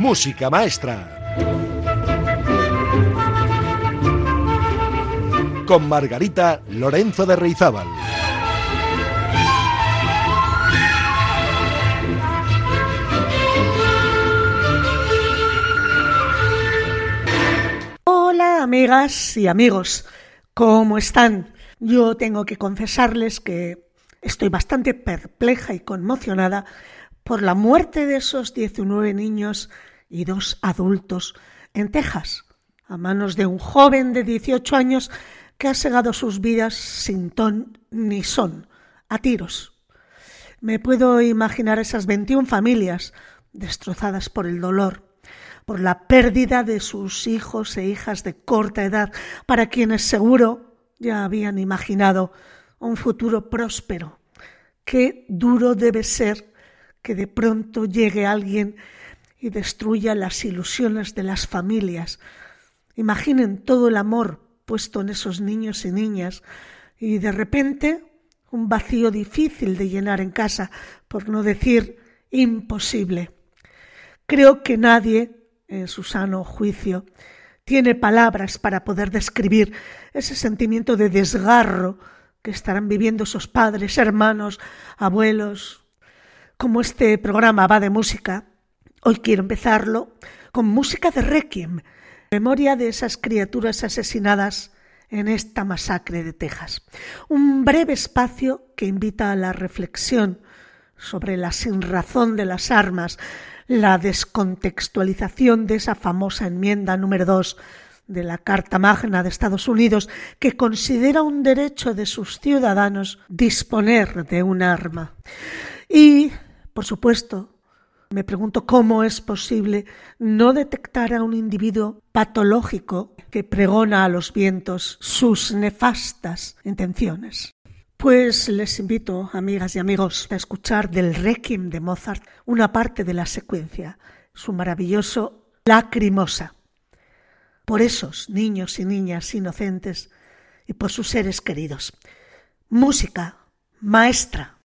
Música Maestra. Con Margarita Lorenzo de Reizábal. Hola amigas y amigos, ¿cómo están? Yo tengo que confesarles que estoy bastante perpleja y conmocionada por la muerte de esos 19 niños y dos adultos en Texas, a manos de un joven de 18 años que ha segado sus vidas sin ton ni son, a tiros. Me puedo imaginar esas 21 familias destrozadas por el dolor, por la pérdida de sus hijos e hijas de corta edad, para quienes seguro ya habían imaginado un futuro próspero. Qué duro debe ser que de pronto llegue alguien y destruya las ilusiones de las familias. Imaginen todo el amor puesto en esos niños y niñas y de repente un vacío difícil de llenar en casa, por no decir imposible. Creo que nadie, en su sano juicio, tiene palabras para poder describir ese sentimiento de desgarro que estarán viviendo esos padres, hermanos, abuelos. Como este programa va de música, hoy quiero empezarlo con música de Requiem, memoria de esas criaturas asesinadas en esta masacre de Texas. Un breve espacio que invita a la reflexión sobre la sinrazón de las armas, la descontextualización de esa famosa enmienda número 2 de la Carta Magna de Estados Unidos que considera un derecho de sus ciudadanos disponer de un arma. Y, por supuesto, me pregunto cómo es posible no detectar a un individuo patológico que pregona a los vientos sus nefastas intenciones. Pues les invito, amigas y amigos, a escuchar del Requiem de Mozart una parte de la secuencia, su maravilloso Lacrimosa por esos niños y niñas inocentes y por sus seres queridos. Música, maestra.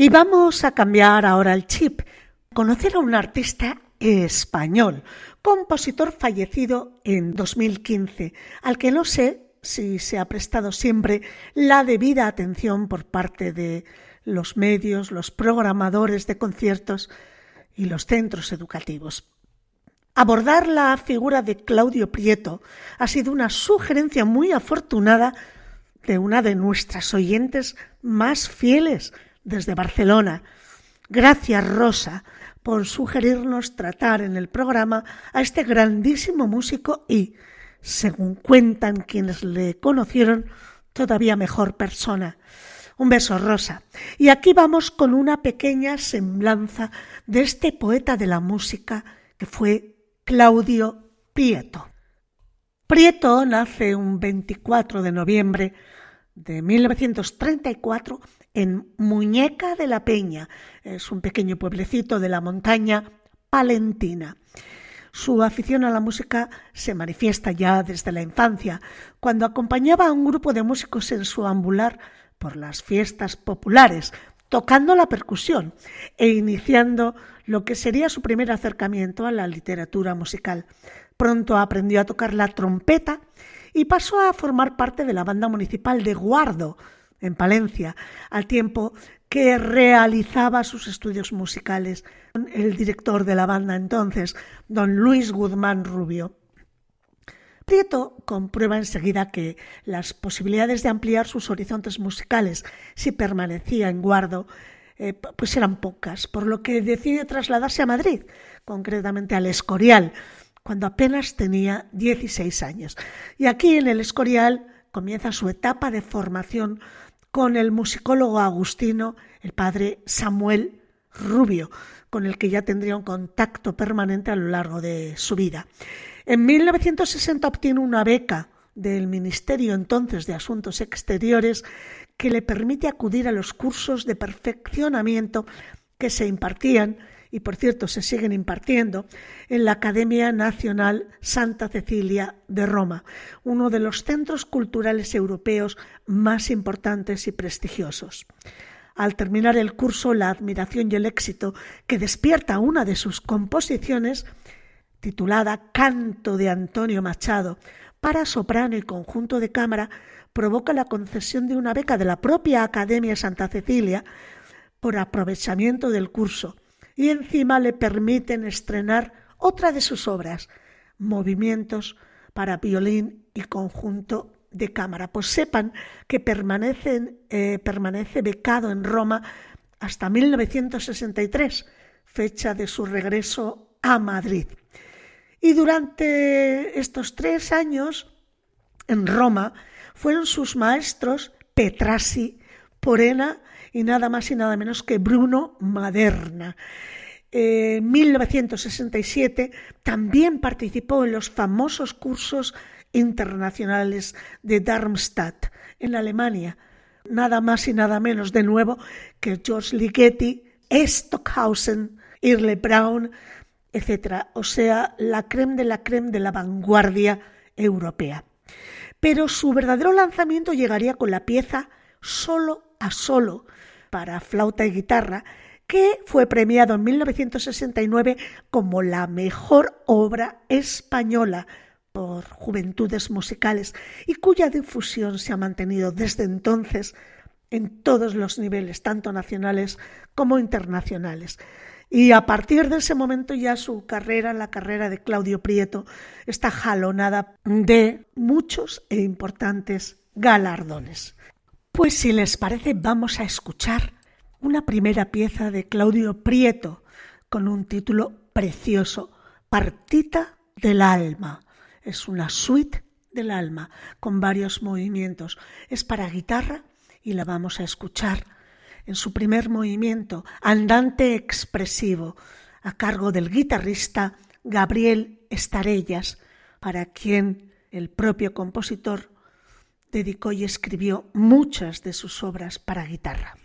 Y vamos a cambiar ahora el chip, conocer a un artista español, compositor fallecido en 2015, al que no sé si se ha prestado siempre la debida atención por parte de los medios, los programadores de conciertos y los centros educativos. Abordar la figura de Claudio Prieto ha sido una sugerencia muy afortunada de una de nuestras oyentes más fieles desde Barcelona. Gracias, Rosa, por sugerirnos tratar en el programa a este grandísimo músico y, según cuentan quienes le conocieron, todavía mejor persona. Un beso, Rosa. Y aquí vamos con una pequeña semblanza de este poeta de la música que fue Claudio Prieto. Prieto nace un 24 de noviembre de 1934 en Muñeca de la Peña. Es un pequeño pueblecito de la montaña palentina. Su afición a la música se manifiesta ya desde la infancia, cuando acompañaba a un grupo de músicos en su ambular por las fiestas populares, tocando la percusión e iniciando lo que sería su primer acercamiento a la literatura musical. Pronto aprendió a tocar la trompeta y pasó a formar parte de la banda municipal de Guardo, en Palencia, al tiempo que realizaba sus estudios musicales el director de la banda entonces, don Luis Guzmán Rubio. Prieto comprueba enseguida que las posibilidades de ampliar sus horizontes musicales si permanecía en Guardo eh, pues eran pocas, por lo que decide trasladarse a Madrid, concretamente al Escorial, cuando apenas tenía 16 años. Y aquí en el Escorial comienza su etapa de formación con el musicólogo agustino, el padre Samuel Rubio, con el que ya tendría un contacto permanente a lo largo de su vida. En 1960 obtiene una beca del Ministerio entonces de Asuntos Exteriores que le permite acudir a los cursos de perfeccionamiento que se impartían y por cierto se siguen impartiendo en la Academia Nacional Santa Cecilia de Roma, uno de los centros culturales europeos más importantes y prestigiosos. Al terminar el curso, la admiración y el éxito que despierta una de sus composiciones, titulada Canto de Antonio Machado, para soprano y conjunto de cámara, provoca la concesión de una beca de la propia Academia Santa Cecilia por aprovechamiento del curso, y encima le permiten estrenar otra de sus obras, Movimientos para violín y conjunto de cámara. Pues sepan que eh, permanece becado en Roma hasta 1963, fecha de su regreso a Madrid. Y durante estos tres años en Roma fueron sus maestros Petrasi, Porena y nada más y nada menos que Bruno Maderna. En 1967 también participó en los famosos cursos internacionales de Darmstadt, en Alemania. Nada más y nada menos de nuevo que George Ligeti, Stockhausen, Irle Brown, etc. O sea, la creme de la creme de la vanguardia europea. Pero su verdadero lanzamiento llegaría con la pieza Solo a Solo para flauta y guitarra, que fue premiado en 1969 como la mejor obra española por Juventudes Musicales y cuya difusión se ha mantenido desde entonces en todos los niveles, tanto nacionales como internacionales. Y a partir de ese momento ya su carrera, la carrera de Claudio Prieto, está jalonada de muchos e importantes galardones. Pues si les parece, vamos a escuchar una primera pieza de Claudio Prieto con un título precioso, Partita del alma. Es una suite del alma con varios movimientos. Es para guitarra y la vamos a escuchar en su primer movimiento, andante expresivo, a cargo del guitarrista Gabriel Estarellas, para quien el propio compositor dedicó y escribió muchas de sus obras para guitarra.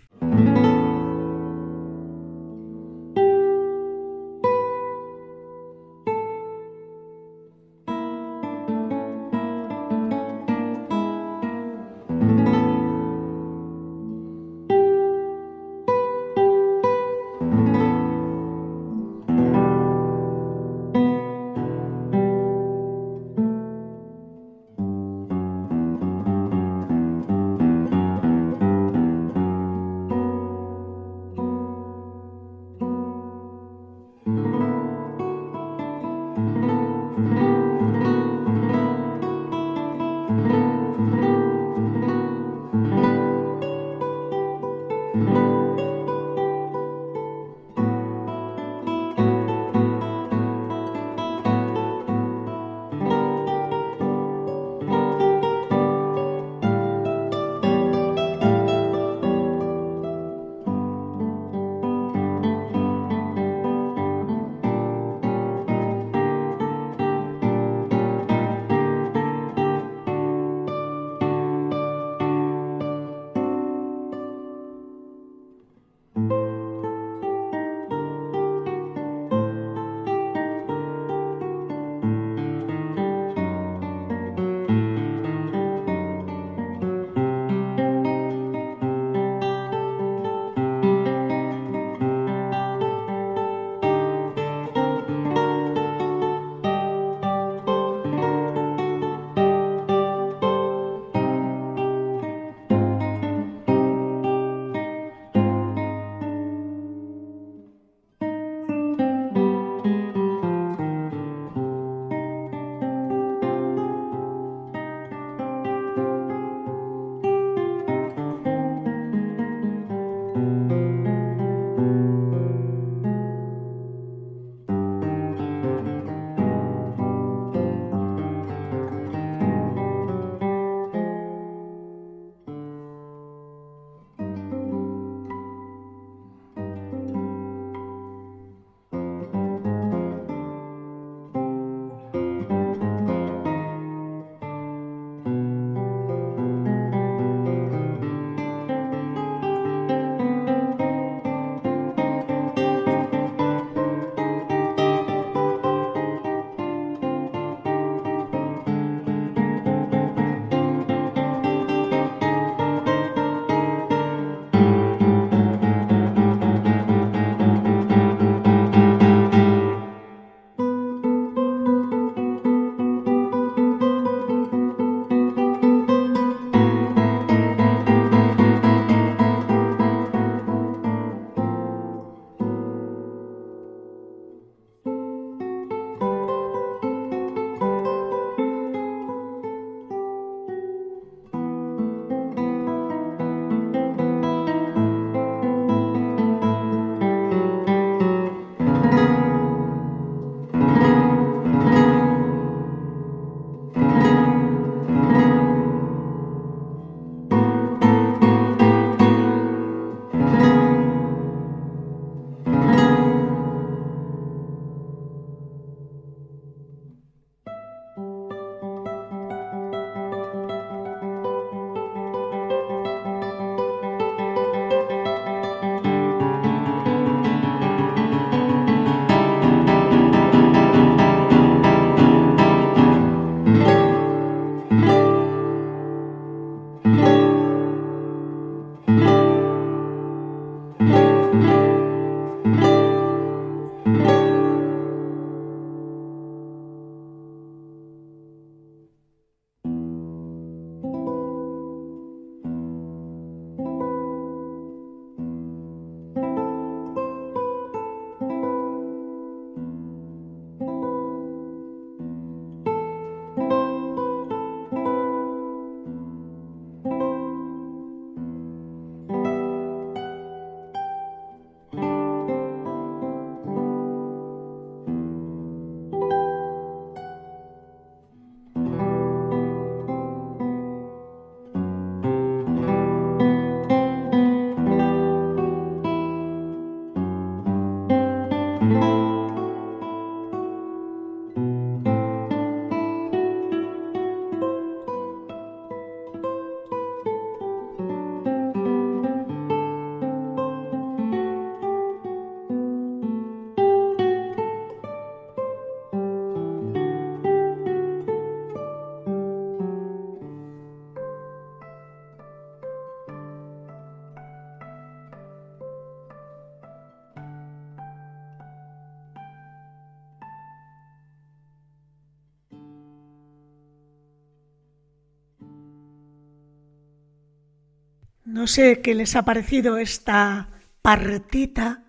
No sé qué les ha parecido esta partita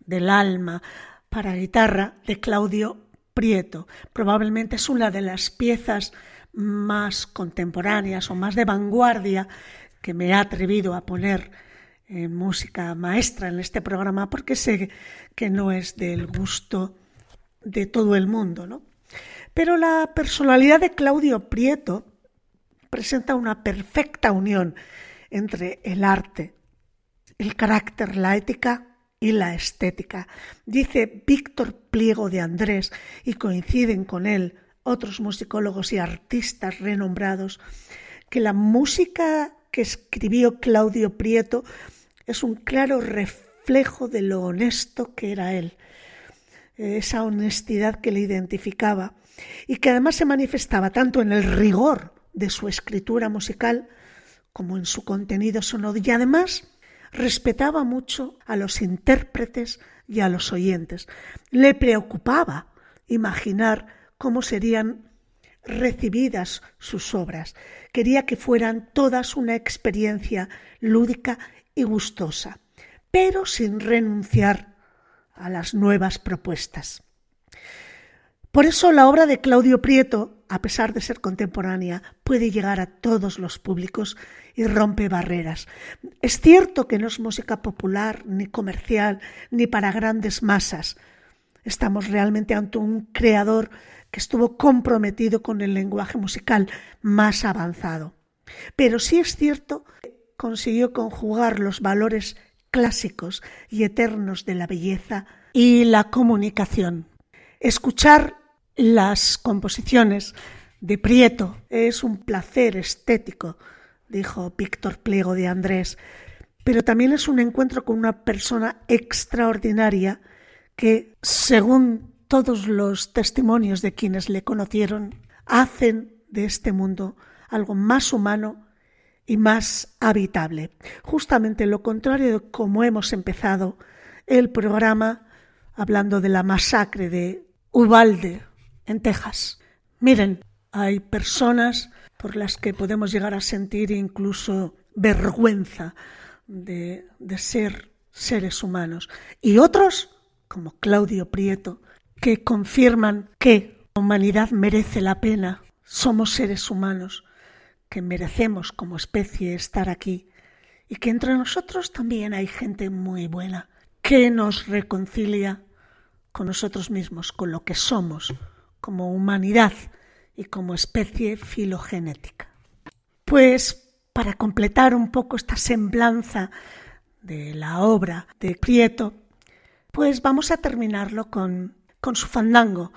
del alma para guitarra de Claudio Prieto. Probablemente es una de las piezas más contemporáneas o más de vanguardia que me ha atrevido a poner en música maestra en este programa porque sé que no es del gusto de todo el mundo, ¿no? Pero la personalidad de Claudio Prieto presenta una perfecta unión entre el arte, el carácter, la ética y la estética. Dice Víctor Pliego de Andrés, y coinciden con él otros musicólogos y artistas renombrados, que la música que escribió Claudio Prieto es un claro reflejo de lo honesto que era él, esa honestidad que le identificaba y que además se manifestaba tanto en el rigor de su escritura musical como en su contenido sonoro y además respetaba mucho a los intérpretes y a los oyentes. Le preocupaba imaginar cómo serían recibidas sus obras. Quería que fueran todas una experiencia lúdica y gustosa, pero sin renunciar a las nuevas propuestas. Por eso la obra de Claudio Prieto, a pesar de ser contemporánea, puede llegar a todos los públicos y rompe barreras. Es cierto que no es música popular, ni comercial, ni para grandes masas. Estamos realmente ante un creador que estuvo comprometido con el lenguaje musical más avanzado. Pero sí es cierto que consiguió conjugar los valores clásicos y eternos de la belleza y la comunicación. Escuchar las composiciones de Prieto es un placer estético dijo Víctor Pliego de Andrés, pero también es un encuentro con una persona extraordinaria que, según todos los testimonios de quienes le conocieron, hacen de este mundo algo más humano y más habitable. Justamente lo contrario de cómo hemos empezado el programa hablando de la masacre de Uvalde en Texas. Miren, hay personas por las que podemos llegar a sentir incluso vergüenza de, de ser seres humanos. Y otros, como Claudio Prieto, que confirman que la humanidad merece la pena, somos seres humanos, que merecemos como especie estar aquí y que entre nosotros también hay gente muy buena, que nos reconcilia con nosotros mismos, con lo que somos como humanidad y como especie filogenética. Pues para completar un poco esta semblanza de la obra de Prieto, pues vamos a terminarlo con, con su fandango.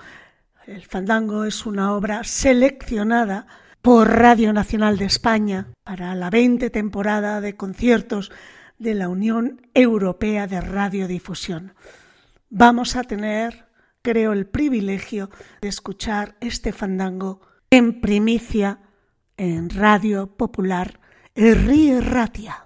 El fandango es una obra seleccionada por Radio Nacional de España para la 20 temporada de conciertos de la Unión Europea de Radiodifusión. Vamos a tener creo el privilegio de escuchar este fandango en primicia en Radio Popular Río Ratia.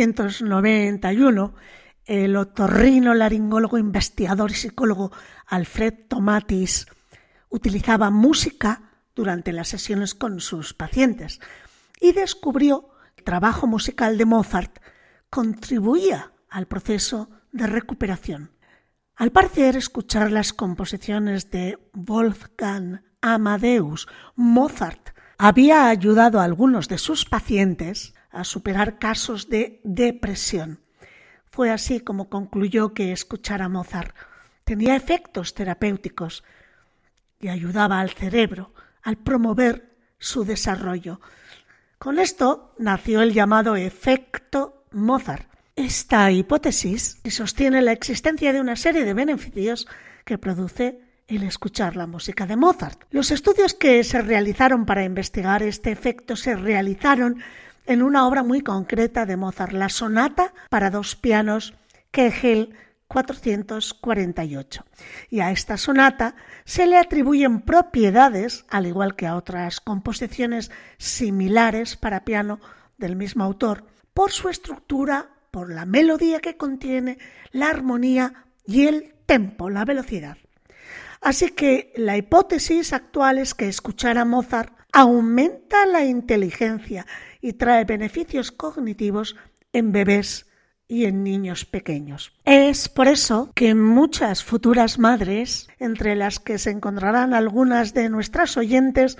1991, el otorrino, laringólogo, investigador y psicólogo Alfred Tomatis utilizaba música durante las sesiones con sus pacientes y descubrió que el trabajo musical de Mozart contribuía al proceso de recuperación. Al parecer, escuchar las composiciones de Wolfgang Amadeus Mozart había ayudado a algunos de sus pacientes a superar casos de depresión. Fue así como concluyó que escuchar a Mozart tenía efectos terapéuticos y ayudaba al cerebro al promover su desarrollo. Con esto nació el llamado efecto Mozart. Esta hipótesis sostiene la existencia de una serie de beneficios que produce el escuchar la música de Mozart. Los estudios que se realizaron para investigar este efecto se realizaron en una obra muy concreta de Mozart, la sonata para dos pianos Kegel 448. Y a esta sonata se le atribuyen propiedades, al igual que a otras composiciones similares para piano del mismo autor, por su estructura, por la melodía que contiene, la armonía y el tempo, la velocidad. Así que la hipótesis actual es que escuchar a Mozart aumenta la inteligencia y trae beneficios cognitivos en bebés y en niños pequeños. Es por eso que muchas futuras madres, entre las que se encontrarán algunas de nuestras oyentes,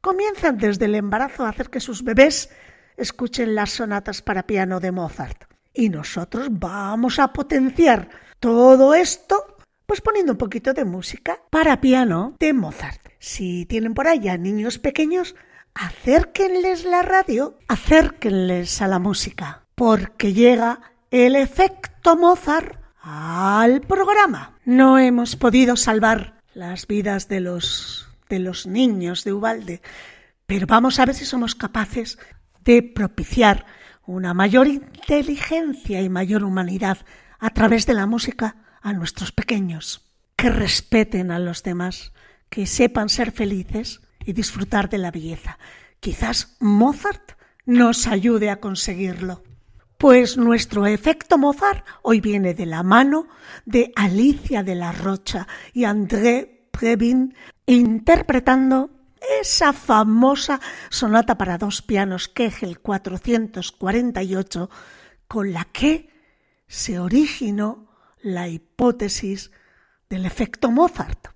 comienzan desde el embarazo a hacer que sus bebés escuchen las sonatas para piano de Mozart. Y nosotros vamos a potenciar todo esto pues poniendo un poquito de música para piano de Mozart. Si tienen por allá niños pequeños, acérquenles la radio, acérquenles a la música, porque llega el efecto Mozart al programa. No hemos podido salvar las vidas de los de los niños de Ubalde, pero vamos a ver si somos capaces de propiciar una mayor inteligencia y mayor humanidad a través de la música a nuestros pequeños, que respeten a los demás, que sepan ser felices y disfrutar de la belleza. Quizás Mozart nos ayude a conseguirlo. Pues nuestro efecto Mozart hoy viene de la mano de Alicia de la Rocha y André Previn interpretando esa famosa sonata para dos pianos Kegel 448 con la que se originó la hipótesis del efecto Mozart.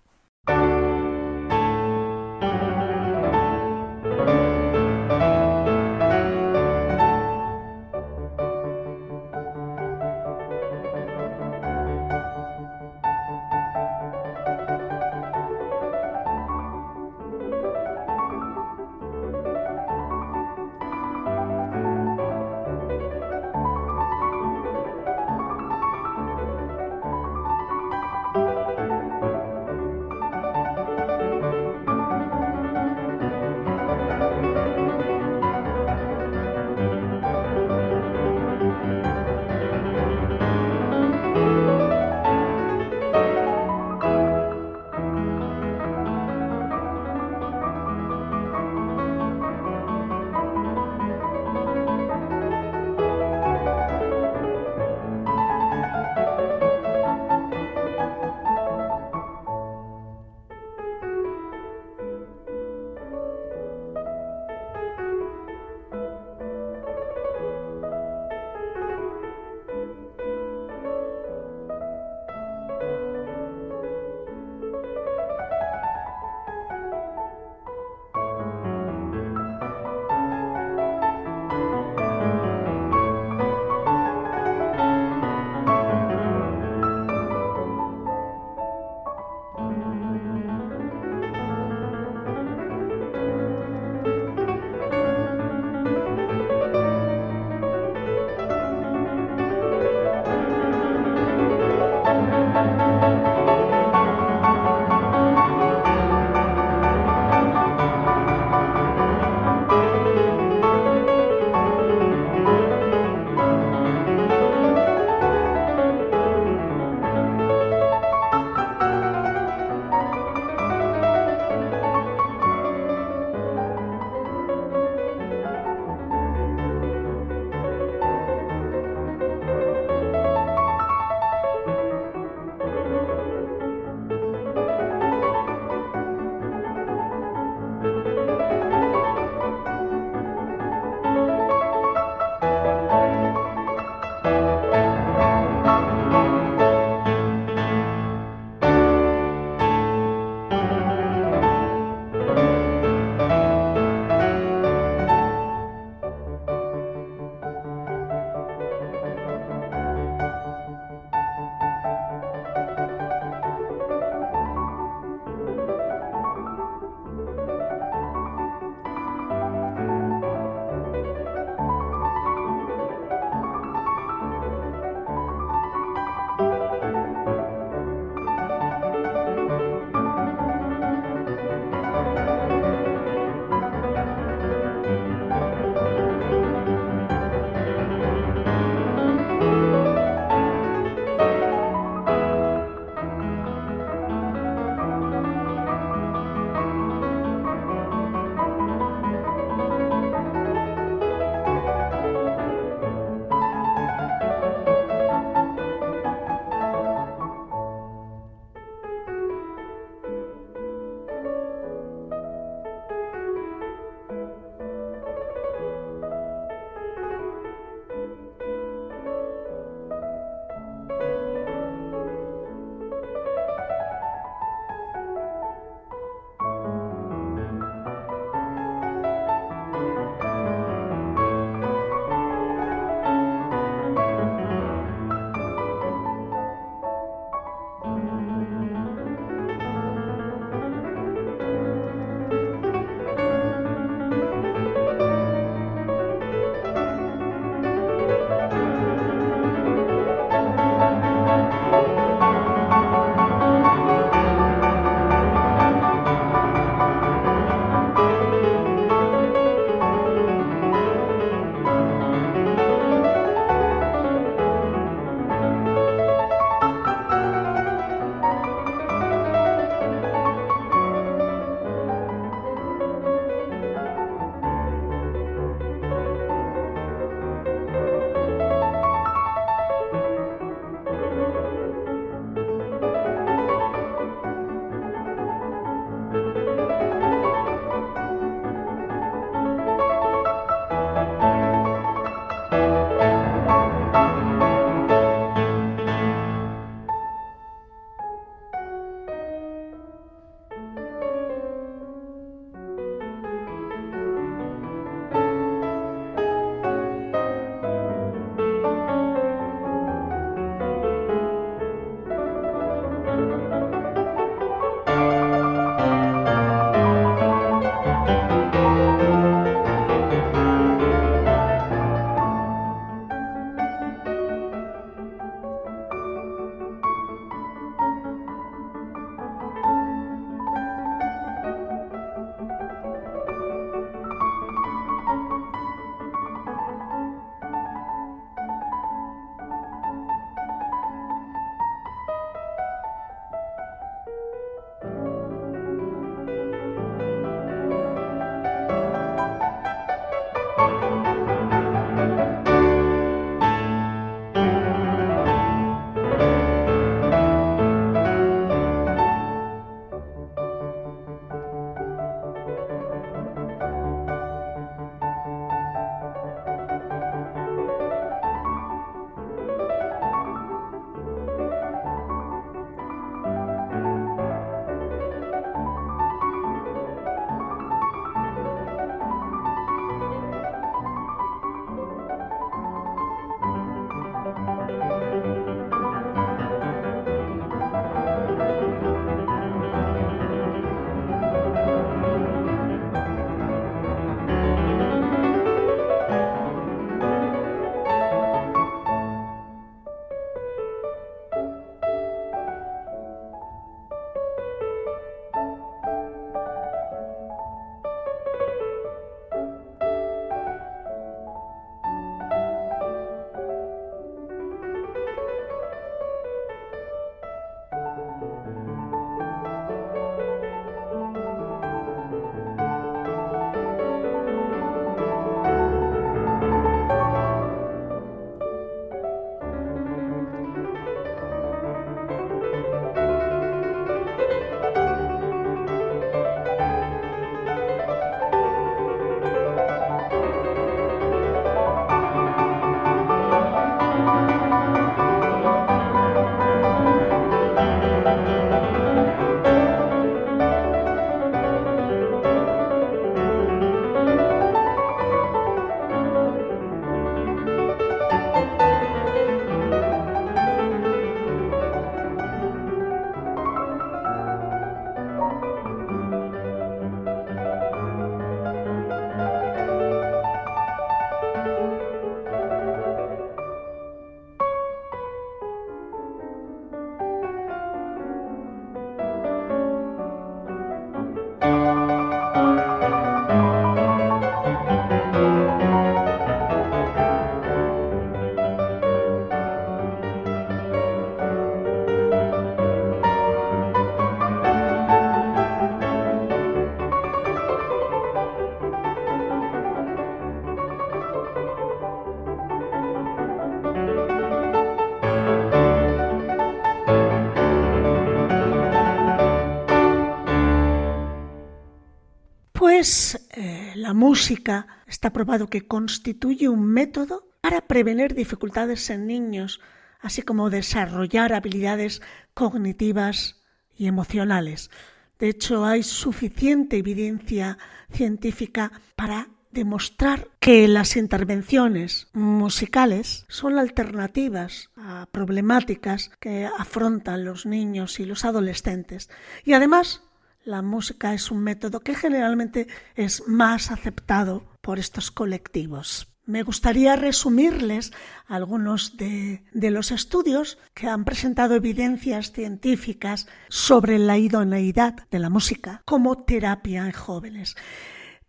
Eh, la música está probado que constituye un método para prevenir dificultades en niños, así como desarrollar habilidades cognitivas y emocionales. De hecho, hay suficiente evidencia científica para demostrar que las intervenciones musicales son alternativas a problemáticas que afrontan los niños y los adolescentes. Y además, la música es un método que generalmente es más aceptado por estos colectivos. Me gustaría resumirles algunos de, los estudios que han presentado evidencias científicas sobre la idoneidad de la música como terapia en jóvenes.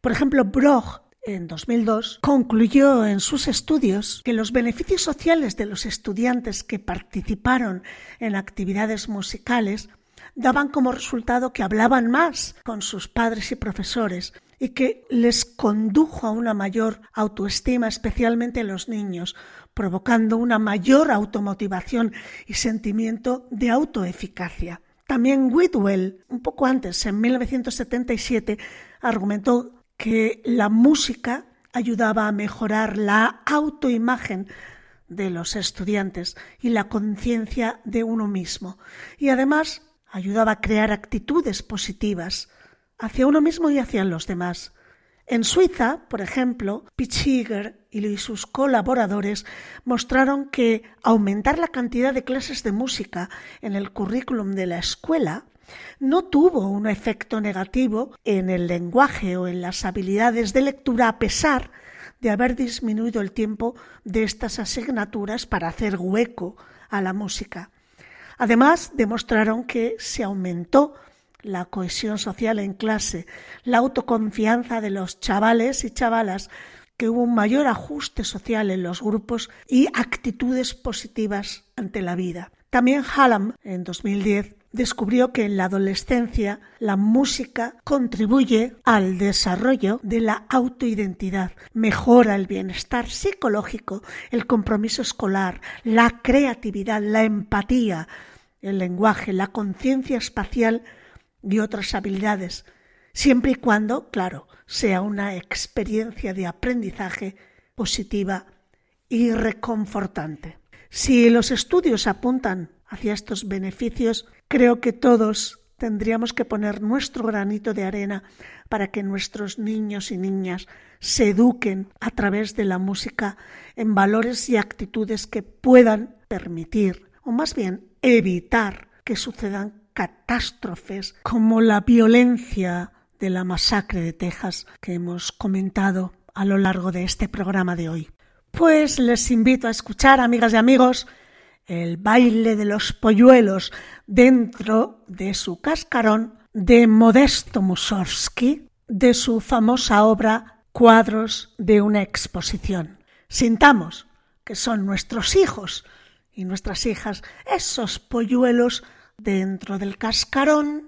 Por ejemplo, Broch en 2002 concluyó en sus estudios que los beneficios sociales de los estudiantes que participaron en actividades musicales daban como resultado que hablaban más con sus padres y profesores y que les condujo a una mayor autoestima, especialmente en los niños, provocando una mayor automotivación y sentimiento de autoeficacia. También Whitwell, un poco antes, en 1977, argumentó que la música ayudaba a mejorar la autoimagen de los estudiantes y la conciencia de uno mismo. Y además ayudaba a crear actitudes positivas hacia uno mismo y hacia los demás. En Suiza, por ejemplo, Pichiger y sus colaboradores mostraron que aumentar la cantidad de clases de música en el currículum de la escuela no tuvo un efecto negativo en el lenguaje o en las habilidades de lectura a pesar de haber disminuido el tiempo de estas asignaturas para hacer hueco a la música. Además, demostraron que se aumentó la cohesión social en clase, la autoconfianza de los chavales y chavalas, que hubo un mayor ajuste social en los grupos y actitudes positivas ante la vida. También Hallam, en 2010, descubrió que en la adolescencia la música contribuye al desarrollo de la autoidentidad, mejora el bienestar psicológico, el compromiso escolar, la creatividad, la empatía, el lenguaje, la conciencia espacial y otras habilidades, siempre y cuando, claro, sea una experiencia de aprendizaje positiva y reconfortante. Si los estudios apuntan hacia estos beneficios, creo que todos tendríamos que poner nuestro granito de arena para que nuestros niños y niñas se eduquen a través de la música en valores y actitudes que puedan permitir, o más bien evitar que sucedan catástrofes como la violencia de la masacre de Texas que hemos comentado a lo largo de este programa de hoy. Pues les invito a escuchar, amigas y amigos, el baile de los polluelos dentro de su cascarón de Modesto Mussorgsky, de su famosa obra Cuadros de una exposición. Sintamos que son nuestros hijos y nuestras hijas esos polluelos dentro del cascarón.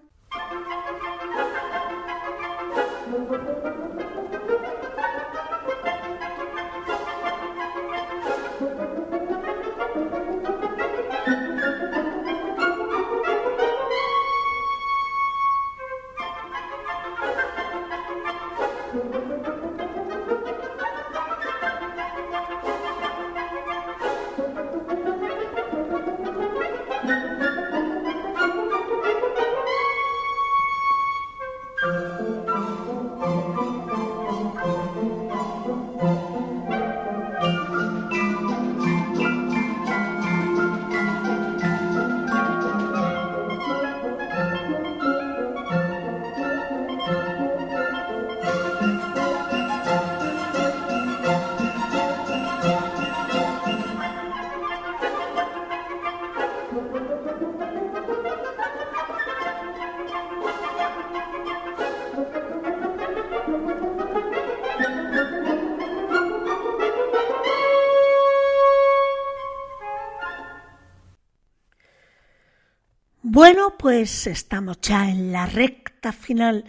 Estamos ya en la recta final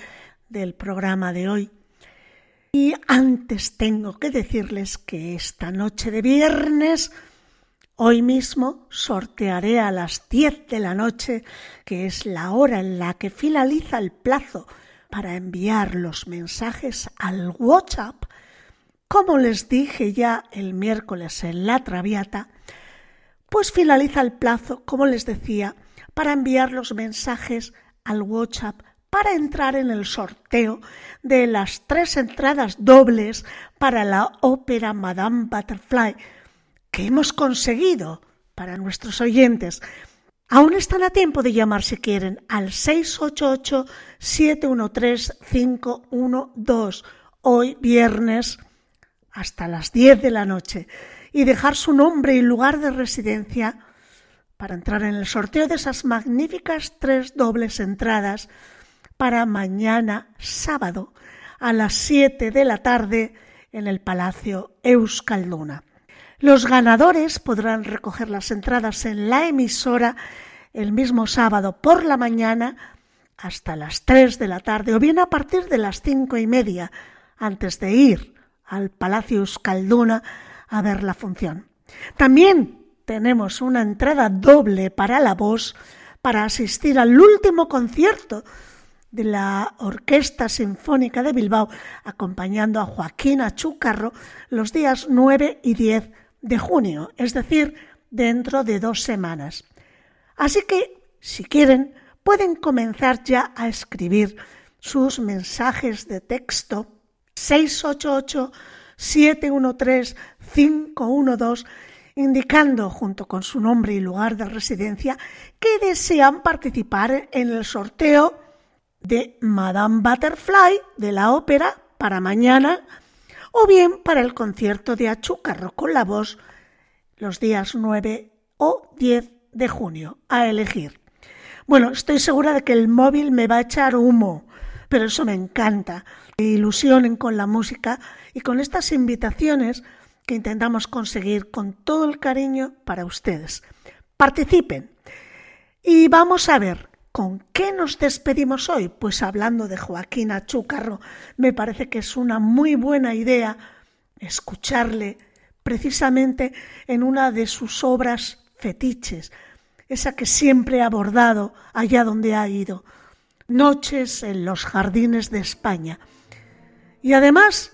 del programa de hoy. Y antes tengo que decirles que esta noche de viernes, hoy mismo, sortearé a las 10 de la noche, que es la hora en la que finaliza el plazo para enviar los mensajes al WhatsApp, como les dije ya el miércoles en la Traviata, pues finaliza el plazo, como les decía, para enviar los mensajes al WhatsApp para entrar en el sorteo de las tres entradas dobles para la ópera Madame Butterfly que hemos conseguido para nuestros oyentes. Aún están a tiempo de llamar si quieren al 688-713-512 hoy viernes hasta las 10 de la noche y dejar su nombre y lugar de residencia para entrar en el sorteo de esas magníficas tres dobles entradas para mañana sábado a las 7 de la tarde en el Palacio Euskalduna. Los ganadores podrán recoger las entradas en la emisora el mismo sábado por la mañana hasta las 3 de la tarde o bien a partir de las cinco y media antes de ir al Palacio Euskalduna a ver la función. También tenemos una entrada doble para la voz para asistir al último concierto de la Orquesta Sinfónica de Bilbao, acompañando a Joaquín Achúcarro los días 9 y 10 de junio, es decir, dentro de dos semanas. Así que, si quieren, pueden comenzar ya a escribir sus mensajes de texto 688-713-512 indicando junto con su nombre y lugar de residencia que desean participar en el sorteo de Madame Butterfly de la ópera para mañana o bien para el concierto de Achúcarro con la voz los días 9 o 10 de junio, a elegir. Bueno, estoy segura de que el móvil me va a echar humo, pero eso me encanta. Me ilusionen con la música y con estas invitaciones que intentamos conseguir con todo el cariño para ustedes. Participen. Y vamos a ver ¿Con qué nos despedimos hoy? Pues hablando de Joaquín Achúcarro, me parece que es una muy buena idea escucharle precisamente en una de sus obras fetiches, esa que siempre ha abordado allá donde ha ido, Noches en los Jardines de España. Y además,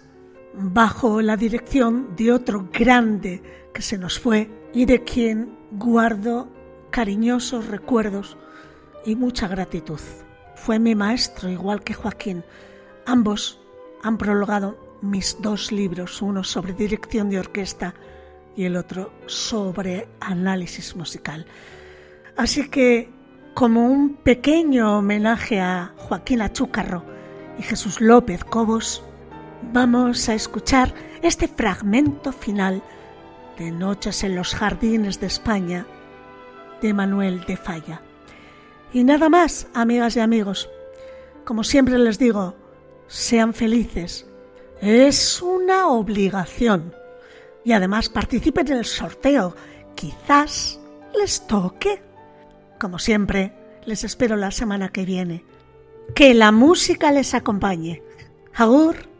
bajo la dirección de otro grande que se nos fue y de quien guardo cariñosos recuerdos, y mucha gratitud. Fue mi maestro, igual que Joaquín. Ambos han prologado mis dos libros, uno sobre dirección de orquesta y el otro sobre análisis musical. Así que, como un pequeño homenaje a Joaquín Achúcarro y Jesús López Cobos, vamos a escuchar este fragmento final de Noches en los Jardines de España de Manuel de Falla. Y nada más, amigas y amigos. Como siempre les digo, sean felices. Es una obligación. Y además participen en el sorteo. Quizás les toque. Como siempre, les espero la semana que viene. Que la música les acompañe. Agur.